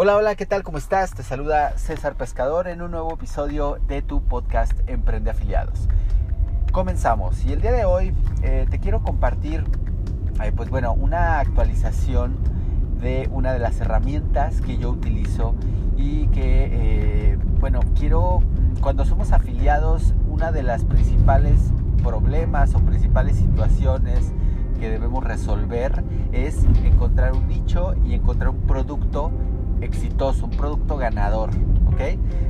Hola, hola, ¿qué tal? ¿Cómo estás? Te saluda César Pescador en un nuevo episodio de tu podcast Emprende Afiliados. Comenzamos y el día de hoy eh, te quiero compartir, pues bueno, una actualización de una de las herramientas que yo utilizo y que, eh, bueno, quiero, cuando somos afiliados, una de las principales problemas o principales situaciones que debemos resolver es encontrar un nicho y encontrar un producto exitoso, un producto ganador, ¿ok?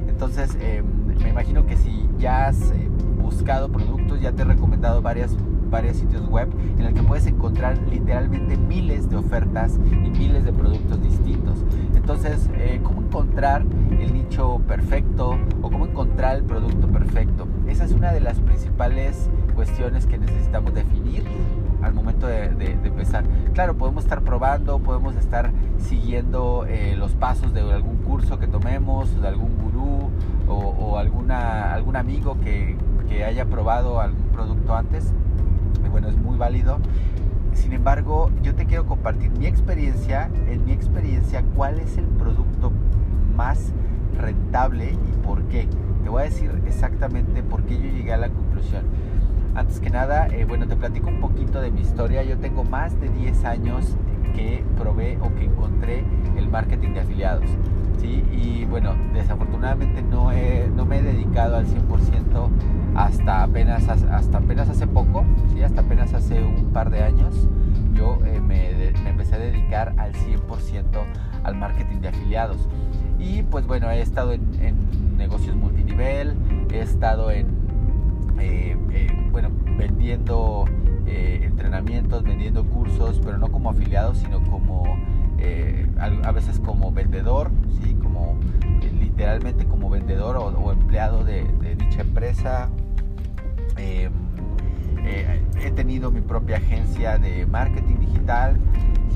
Entonces, em, me imagino que si ya has eh, buscado productos, ya te he recomendado varias varios sitios web en el que puedes encontrar literalmente miles de ofertas y miles de productos distintos. Entonces, eh, ¿cómo encontrar el nicho perfecto o cómo encontrar el producto perfecto? Esa es una de las principales cuestiones que necesitamos definir al momento de, empezar. Claro, podemos estar probando, podemos estar siguiendo eh, los pasos de algún curso que tomemos, de algún gurú o, alguna, algún amigo que, que haya probado algún producto antes. Y bueno, es muy válido. Sin embargo, yo te quiero compartir mi experiencia, en mi experiencia, cuál es el producto más rentable y por qué. Te voy a decir exactamente por qué yo llegué a la conclusión. Antes que nada, eh, bueno, te platico un poquito de mi historia. Yo tengo más de 10 años que probé o que encontré el marketing de afiliados. ¿sí? Y bueno, desafortunadamente no, no me he dedicado al 100% hasta apenas, hasta apenas hace poco, ¿sí? hasta apenas hace un par de años. Yo eh, me, empecé a dedicar al 100% al marketing de afiliados. Y pues bueno, he estado en, en negocios multinivel, he estado en eh, eh, bueno, vendiendo eh, entrenamientos, vendiendo cursos, pero no como afiliado, sino como a, veces como vendedor, ¿sí? como literalmente como vendedor o, empleado de, dicha empresa. Em, he tenido mi propia agencia de marketing digital,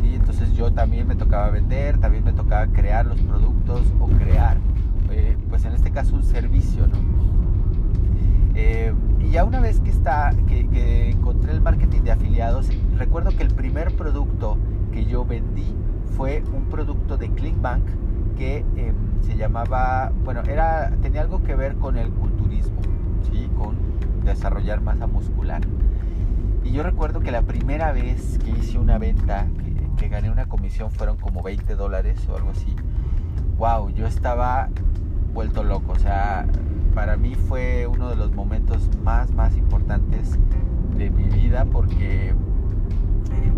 ¿sí? entonces yo también me tocaba vender, también me tocaba crear los productos o crear, pues en este caso un servicio, ¿no? Y ya una vez que, está, que, encontré el marketing de afiliados, recuerdo que el primer producto que yo vendí fue un producto de Clickbank que em, se llamaba, bueno, era, tenía algo que ver con el culturismo, ¿sí? con desarrollar masa muscular. Y yo recuerdo que la primera vez que hice una venta, que, que gané una comisión, fueron como 20 dólares o algo así. Wow, yo estaba vuelto loco, o sea, para mí fue uno de los momentos más, más importantes de mi vida porque, eh,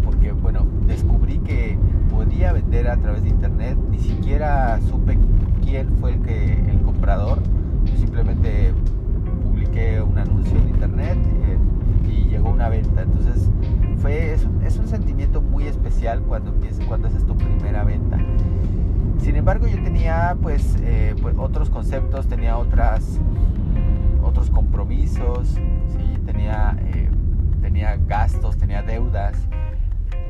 porque bueno, descubrí que podía vender a través de internet, ni siquiera supe quién fue el, que, el comprador, yo simplemente publiqué un anuncio en internet eh, y llegó una venta, entonces fue, es, un, un sentimiento muy especial cuando, empiezas, cuando haces tu primera venta. Sin embargo, yo tenía pues, eh, pues otros conceptos, tenía otras, otros compromisos, ¿sí? tenía, eh, tenía gastos, tenía deudas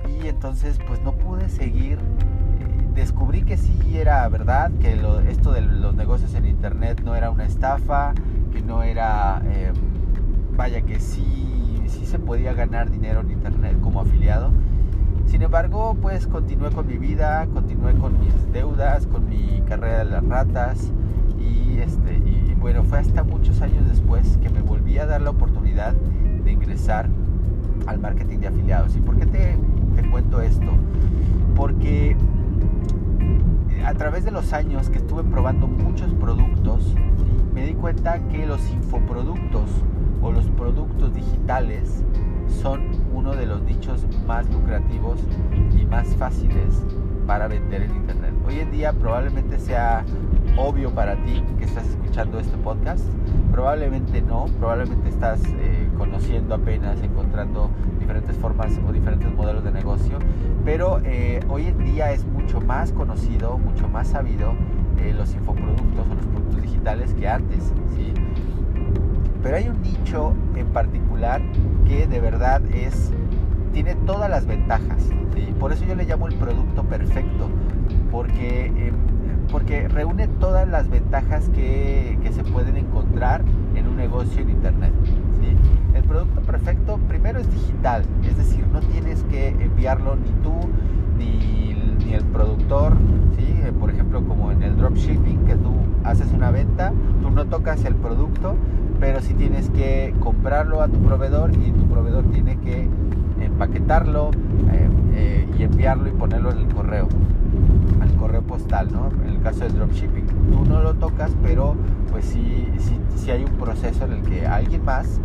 y entonces pues no pude seguir. Descubrí que sí era verdad, que esto de los negocios en internet no era una estafa, que no era, vaya que sí, sí se podía ganar dinero en internet como afiliado sin embargo, pues continué con mi vida, continué con mis deudas, con mi carrera de las ratas y, este, bueno, fue hasta muchos años después que me volví a dar la oportunidad de ingresar al marketing de afiliados. ¿Y por qué te, te cuento esto? Porque a través de los años que estuve probando muchos productos, me di cuenta que los infoproductos o los productos digitales son uno de los nichos más lucrativos y más fáciles para vender en internet. Hoy en día probablemente sea obvio para ti que estás escuchando este podcast, probablemente no, probablemente estás eh, conociendo apenas, encontrando diferentes formas o diferentes modelos de negocio, pero eh, hoy en día es mucho más conocido, mucho más sabido eh, los infoproductos o los productos digitales que antes, ¿sí? Pero hay un nicho en particular que de verdad es tiene todas las ventajas. Por eso yo le llamo el producto perfecto, porque, em, porque reúne todas las ventajas que, se pueden encontrar en un negocio en Internet. El producto perfecto primero es digital, es decir, no tienes que enviarlo ni tú, ni, ni el productor, ¿sí? Eh, por ejemplo como en el dropshipping, que tú haces una venta, tú no tocas el producto, pero sí tienes que comprarlo a tu proveedor y tu proveedor tiene que empaquetarlo eh, eh, y enviarlo y ponerlo en el correo, al correo postal, ¿no? En el caso del dropshipping, tú no lo tocas, pero pues sí, sí, sí hay un proceso en el que alguien más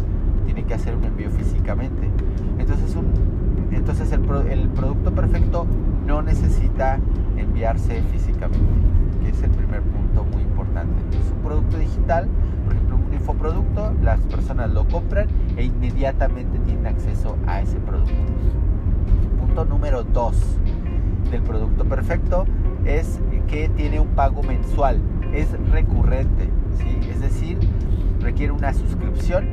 tiene que hacer un envío físicamente. Entonces, un, entonces el, el producto perfecto no necesita enviarse físicamente, que es el primer punto muy importante. Es un producto digital, infoproducto, las personas lo compran e inmediatamente tienen acceso a ese producto. Punto número 2 del producto perfecto es que tiene un pago mensual, es recurrente, ¿sí? es decir, requiere una suscripción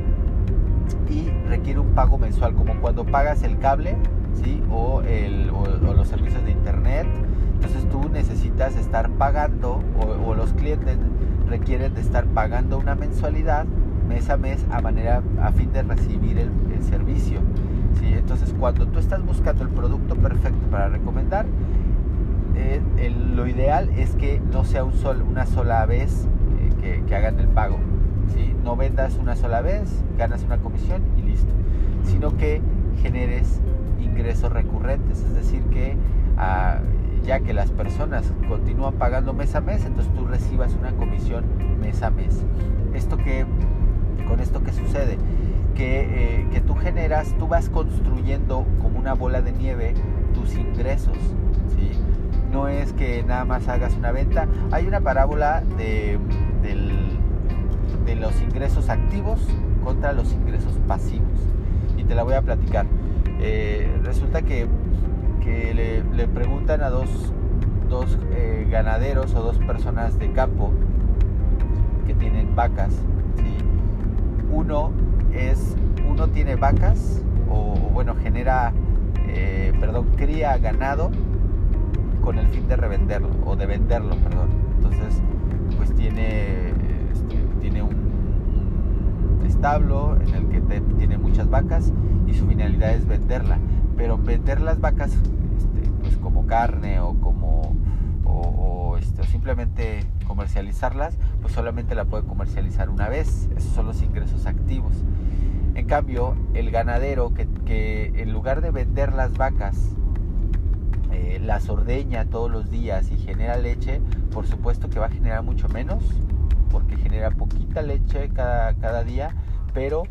y requiere un pago mensual, como cuando pagas el cable ¿sí? o, el, o, los servicios de internet. Entonces tú necesitas estar pagando o, los clientes requieren de estar pagando una mensualidad mes a mes a manera a fin de recibir el, servicio. ¿sí? Entonces cuando tú estás buscando el producto perfecto para recomendar, eh, lo ideal es que no sea un sol, una sola vez eh, que, que hagan el pago no vendas una sola vez, ganas una comisión y listo, sino que generes ingresos recurrentes, es decir, que ah, ya que las personas continúan pagando mes a mes, entonces tú recibas una comisión mes a mes. Esto que, con esto que sucede, que, eh, que tú generas, tú vas construyendo como una bola de nieve tus ingresos. No es que nada más hagas una venta. Hay una parábola de, de los ingresos activos contra los ingresos pasivos. Y te la voy a platicar. Eh, resulta que, le, preguntan a dos, dos eh, ganaderos o dos personas de campo que tienen vacas. Uno es, uno tiene vacas o, bueno, genera, eh, perdón, cría ganado con el fin de revenderlo o de venderlo, perdón. Entonces, pues tiene tiene un, establo en el que tiene muchas vacas y su finalidad es venderla. Pero vender las vacas este, carne o como o, este, simplemente comercializarlas, pues solamente la puede comercializar una vez. Esos son los ingresos activos. En cambio, el ganadero que, en lugar de vender las vacas, eh, las ordeña todos los días y genera leche, por supuesto que va a generar mucho menos porque genera poquita leche cada, cada día, pero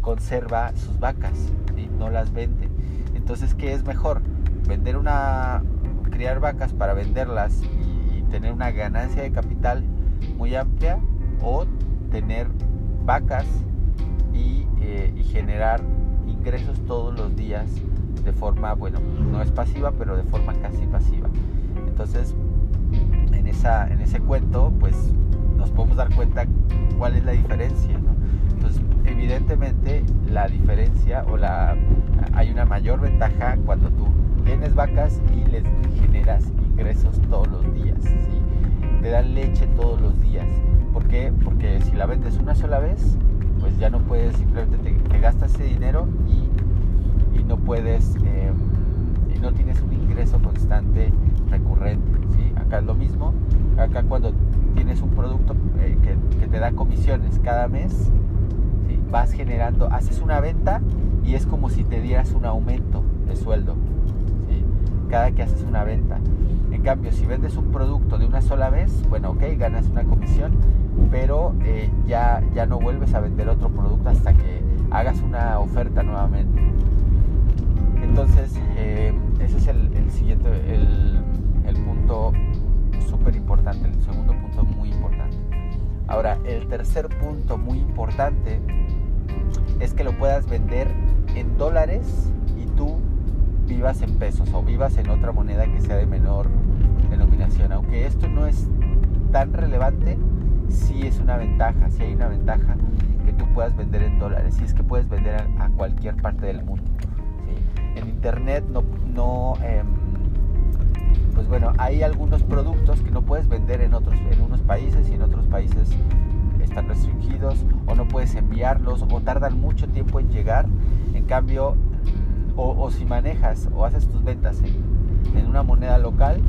conserva sus vacas, y no las vende. Entonces, ¿qué es mejor? Vender una, criar vacas para venderlas y, tener una ganancia de capital muy amplia o tener vacas y, eh, y generar ingresos todos los días de forma, bueno, no es pasiva, pero de forma casi pasiva. Entonces, en, esa, en ese cuento, pues nos podemos dar cuenta cuál es la diferencia. Entonces, evidentemente, la diferencia o la hay una mayor ventaja cuando tú vacas y les generas ingresos todos los días. Te dan leche todos los días. ¿Por qué? Porque si la vendes una sola vez, pues ya no puedes, simplemente te, gastas ese dinero y, no puedes, em, y no tienes un ingreso constante recurrente. Acá es lo mismo. Acá cuando tienes un producto eh, que, te da comisiones cada mes, vas generando, haces una venta y es como si te dieras un aumento de sueldo cada que haces una venta. En cambio, si vendes un producto de una sola vez, bueno, ok, ganas una comisión, pero eh, ya, ya no vuelves a vender otro producto hasta que hagas una oferta nuevamente. Entonces, eh, ese es el, siguiente, el, el punto súper importante, el segundo punto muy importante. Ahora, el tercer punto muy importante es que lo puedas vender en dólares vivas en pesos o vivas en otra moneda que sea de menor denominación. Aunque esto no es tan relevante, sí es una ventaja, sí hay una ventaja que tú puedas vender en dólares. Y es que puedes vender a, cualquier parte del mundo. En internet no, no em, pues bueno, hay algunos productos que no puedes vender en otros, en unos países y en otros países están restringidos o no puedes enviarlos o tardan mucho tiempo en llegar. En cambio, o, si manejas o haces tus ventas en una moneda local,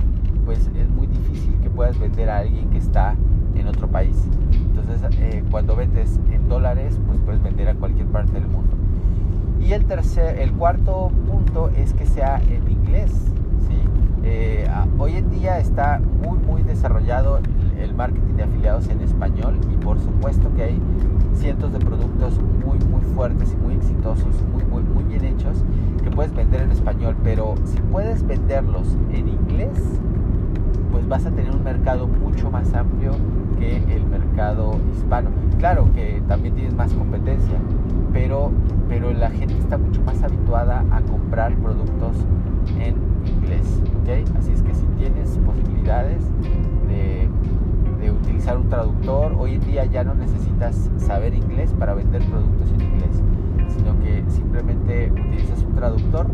pues es muy difícil que puedas vender a alguien que está en otro país. Entonces, eh, cuando vendes en dólares, pues puedes vender a cualquier parte del mundo. Y el tercer, el cuarto punto es que sea en inglés. ¿sí? Eh, hoy en día está muy muy desarrollado el marketing de afiliados en español y por supuesto que hay cientos de productos muy muy fuertes y muy exitosos, muy muy muy bien hechos que puedes vender en español, pero si puedes venderlos en inglés, pues vas a tener un mercado mucho más amplio que el mercado hispano. Claro que también tienes más competencia, pero, pero la gente está mucho más habituada a comprar productos en inglés. ¿okay? Así es que si tienes posibilidades de, utilizar un traductor, hoy en día ya no necesitas saber inglés para vender productos en inglés, sino que simplemente utilizas un traductor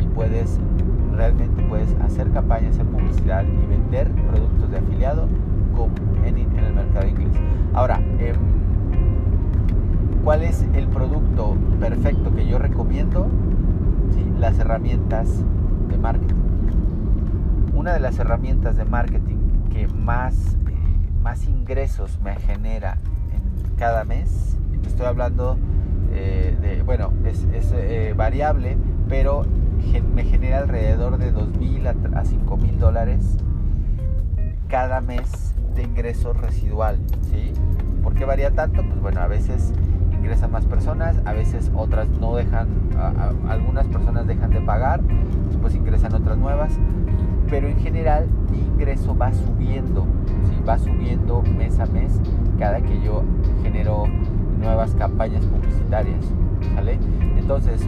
y puedes realmente puedes hacer campañas en publicidad y vender productos de afiliado en, en el mercado inglés. Ahora, eh, ¿cuál es el producto perfecto que yo recomiendo? Las herramientas de marketing. Una de las herramientas de marketing que más, eh, más ingresos me genera en cada mes, estoy hablando eh, de, bueno, es, es eh, variable, pero me genera alrededor de 2.000 a 5.000 dólares cada mes de ingreso residual, ¿sí? ¿Por qué varía tanto? Pues bueno, a veces ingresan más personas, a veces otras no dejan, algunas personas dejan de pagar, después ingresan otras nuevas, pero en general mi ingreso va subiendo, va subiendo mes a mes cada que yo genero nuevas campañas publicitarias, ¿vale? Entonces,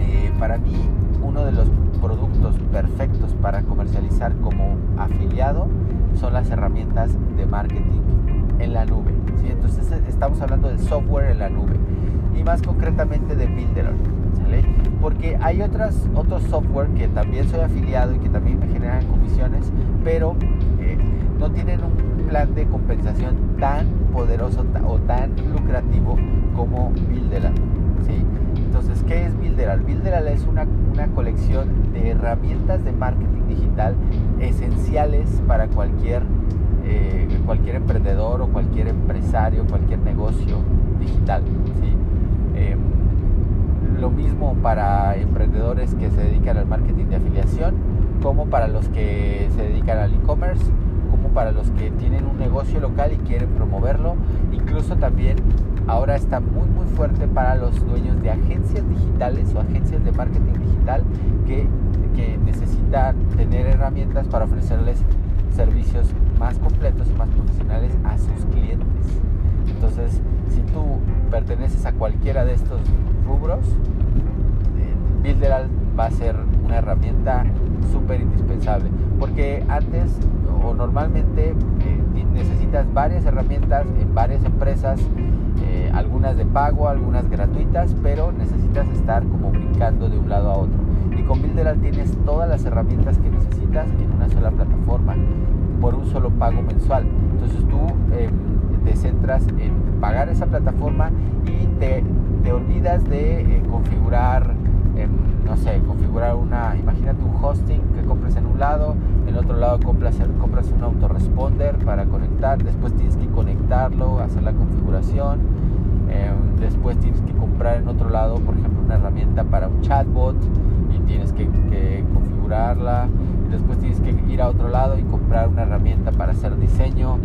eh, para mí uno de los productos perfectos para comercializar como afiliado son las herramientas de marketing en la nube. Entonces estamos hablando del software en la nube y más concretamente de Builder. Porque hay otras, otros software que también soy afiliado y que también me generan comisiones, pero eh, no tienen un plan de compensación tan poderoso o tan lucrativo como Builder. ¿sí? Entonces, ¿qué es Builderal? Builderal es una, una colección de herramientas de marketing digital esenciales para cualquier, eh, cualquier emprendedor o cualquier empresario, cualquier negocio digital. Em, lo mismo para emprendedores que se dedican al marketing de afiliación, como para los que se dedican al e-commerce, como para los que tienen un negocio local y quieren promoverlo, incluso también ahora está muy muy fuerte para los dueños de agencias digitales o agencias de marketing digital que, que necesitan tener herramientas para ofrecerles servicios más completos y más profesionales a sus clientes. Entonces, si tú perteneces a cualquiera de estos rubros, eh, Builderal va a ser una herramienta súper indispensable. Porque antes o normalmente eh, necesitas varias herramientas en varias empresas eh, algunas de pago, algunas gratuitas, pero necesitas estar como brincando de un lado a otro. Y con Builderal tienes todas las herramientas que necesitas en una sola plataforma, por un solo pago mensual. Entonces tú te centras en pagar esa plataforma y te, te olvidas de eh, configurar, em, no sé, configurar una, imagínate un hosting que compres en un lado, en otro lado compras, compras un autoresponder para conectar, después tienes que conectarlo, hacer la configuración, em, después tienes que comprar en otro lado, por ejemplo, una herramienta para un chatbot y tienes que, configurarla, después tienes que ir a otro lado y comprar una herramienta para hacer diseño,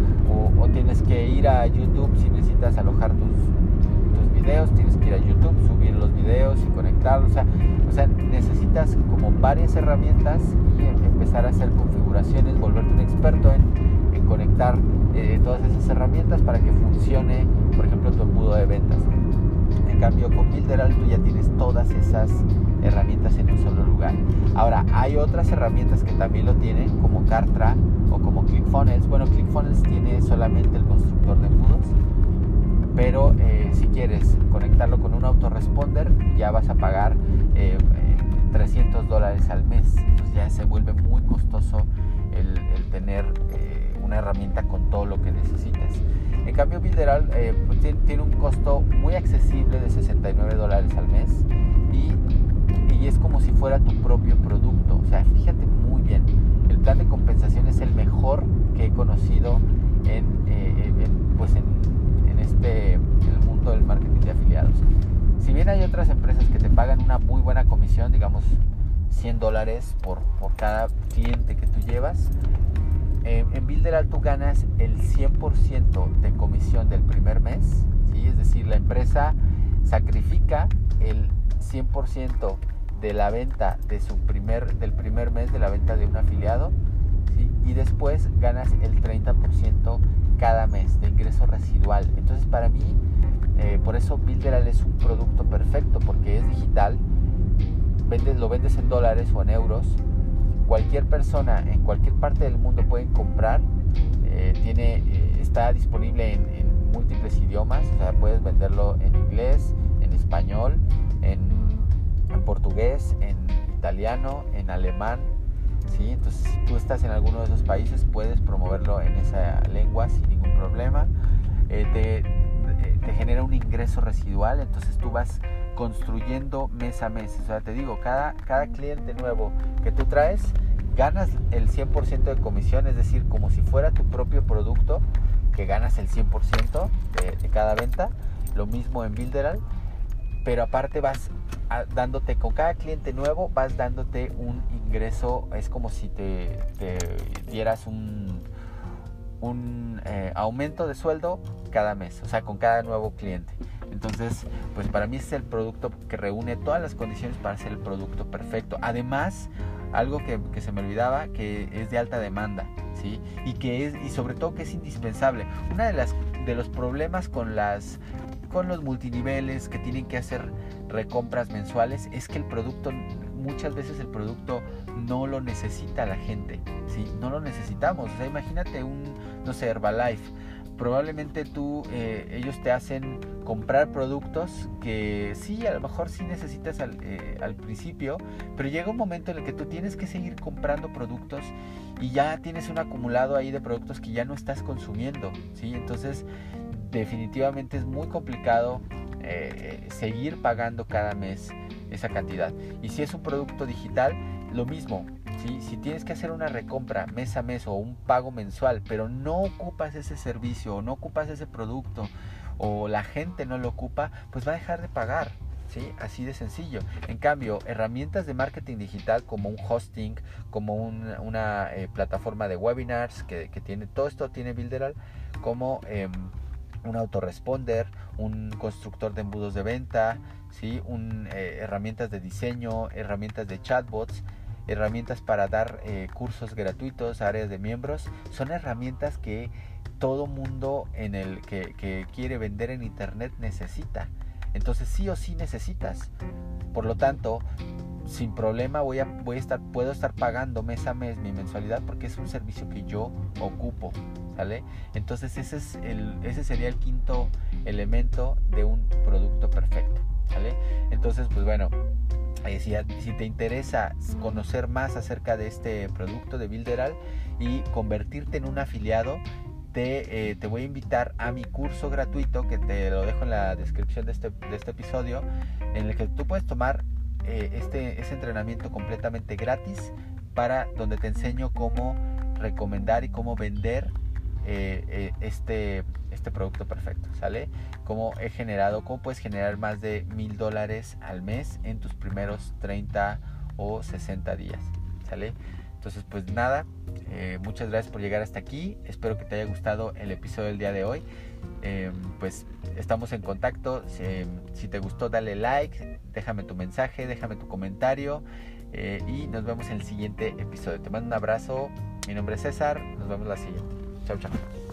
o, tienes que ir a YouTube si necesitas alojar tus, tus videos, tienes que ir a YouTube, subir los videos y conectarlos, o sea, o sea necesitas como varias herramientas y empezar a hacer configuraciones, volverte un experto en, conectar eh, todas esas herramientas para que funcione, por ejemplo, tu embudo de ventas. En cambio, con Builderal tú ya tienes todas esas herramientas en un solo lugar. Ahora, hay otras herramientas que también lo tienen, como Cartra o como ClickFunnels. Bueno, ClickFunnels tiene solamente el constructor de embudos, pero eh, si quieres conectarlo con un autoresponder, ya vas a pagar 300 eh, dólares al mes. Entonces ya se vuelve muy costoso el, tener eh, una herramienta con todo lo que necesitas. En cambio, Builderal pues, tiene, un costo muy accesible de 69 dólares al mes y, y es como si fuera tu propio producto. O sea, fíjate muy bien, el plan de compensación es el mejor que he conocido en, eh, pues en, este, el mundo del marketing de afiliados. Si bien hay otras empresas que te pagan una muy buena comisión, digamos 100 dólares por, por cada cliente que tú llevas, en Builderal tú ganas el 100% de comisión del primer mes, ¿sí? es decir, la empresa sacrifica el 100% de la venta de su primer, del primer mes de la venta de un afiliado y después ganas el 30% cada mes de ingreso residual. Entonces para mí, eh, por eso Builderal es un producto perfecto porque es digital, vendes, lo vendes en dólares o en euros, cualquier persona en cualquier parte del mundo puede comprar, eh, tiene, eh, está disponible en, múltiples idiomas, o sea, puedes venderlo en inglés, en español, en portugués, en italiano, en alemán. ¿Sí? Entonces, si tú estás en alguno de esos países, puedes promoverlo en esa lengua sin ningún problema. Eh, te, eh, te, genera un ingreso residual, entonces tú vas construyendo mes a mes. O sea, te digo, cada, cada cliente nuevo que tú traes, ganas el 100% de comisión, es decir, como si fuera tu propio producto, que ganas el 100% de, de cada venta. Lo mismo en Builderal pero aparte vas dándote con cada cliente nuevo vas dándote un ingreso es como si te, dieras un, un eh, aumento de sueldo cada mes o sea con cada nuevo cliente. Entonces pues para mí es el producto que reúne todas las condiciones para ser el producto perfecto. Además algo que, que se me olvidaba que es de alta demanda ¿sí? y que es y sobre todo que es indispensable. Una de las de los problemas con las con los multiniveles que tienen que hacer recompras mensuales es que el producto, muchas veces el producto no lo necesita la gente, ¿sí? No lo necesitamos. O sea, imagínate un, no sé, Herbalife. Probablemente tú, eh, ellos te hacen comprar productos que sí, a lo mejor sí necesitas al, eh, al principio, pero llega un momento en el que tú tienes que seguir comprando productos y ya tienes un acumulado ahí de productos que ya no estás consumiendo, ¿sí? Entonces definitivamente es muy complicado eh, seguir pagando cada mes esa cantidad. Y si es un producto digital, lo mismo. Si tienes que hacer una recompra mes a mes o un pago mensual, pero no ocupas ese servicio o no ocupas ese producto o la gente no lo ocupa, pues va a dejar de pagar. ¿Sí? Así de sencillo. En cambio, herramientas de marketing digital como un hosting, como una eh, plataforma de webinars que, tiene todo esto, tiene Builderal, como em, un autoresponder, un constructor de embudos de venta, ¿sí? un, eh, herramientas de diseño, herramientas de chatbots, herramientas para dar eh, cursos gratuitos, áreas de miembros. Son herramientas que todo mundo en el que, que quiere vender en internet necesita. Entonces sí o sí necesitas. Por lo tanto, sin problema voy a, voy a estar, puedo estar pagando mes a mes mi mensualidad porque es un servicio que yo ocupo. Entonces ese, sería el quinto elemento de un producto perfecto. Entonces, pues bueno, eh, si, te interesa conocer más acerca de este producto de Builderal y convertirte en un afiliado, te, eh, voy a invitar a mi curso gratuito que te lo dejo en la descripción de este, este episodio, en el que tú puedes tomar eh, este entrenamiento completamente gratis para donde te enseño cómo recomendar y cómo vender eh, eh, este, este producto perfecto, ¿sale? Cómo he generado, cómo puedes generar más de mil dólares al mes en tus primeros 30 o 60 días, ¿sale? Entonces, pues nada, muchas gracias por llegar hasta aquí. Espero que te haya gustado el episodio del día de hoy. Em, pues estamos en contacto. Si, te gustó, dale like, déjame tu mensaje, déjame tu comentario eh, y nos vemos en el siguiente episodio. Te mando un abrazo. Mi nombre es César. Nos vemos la siguiente. 香不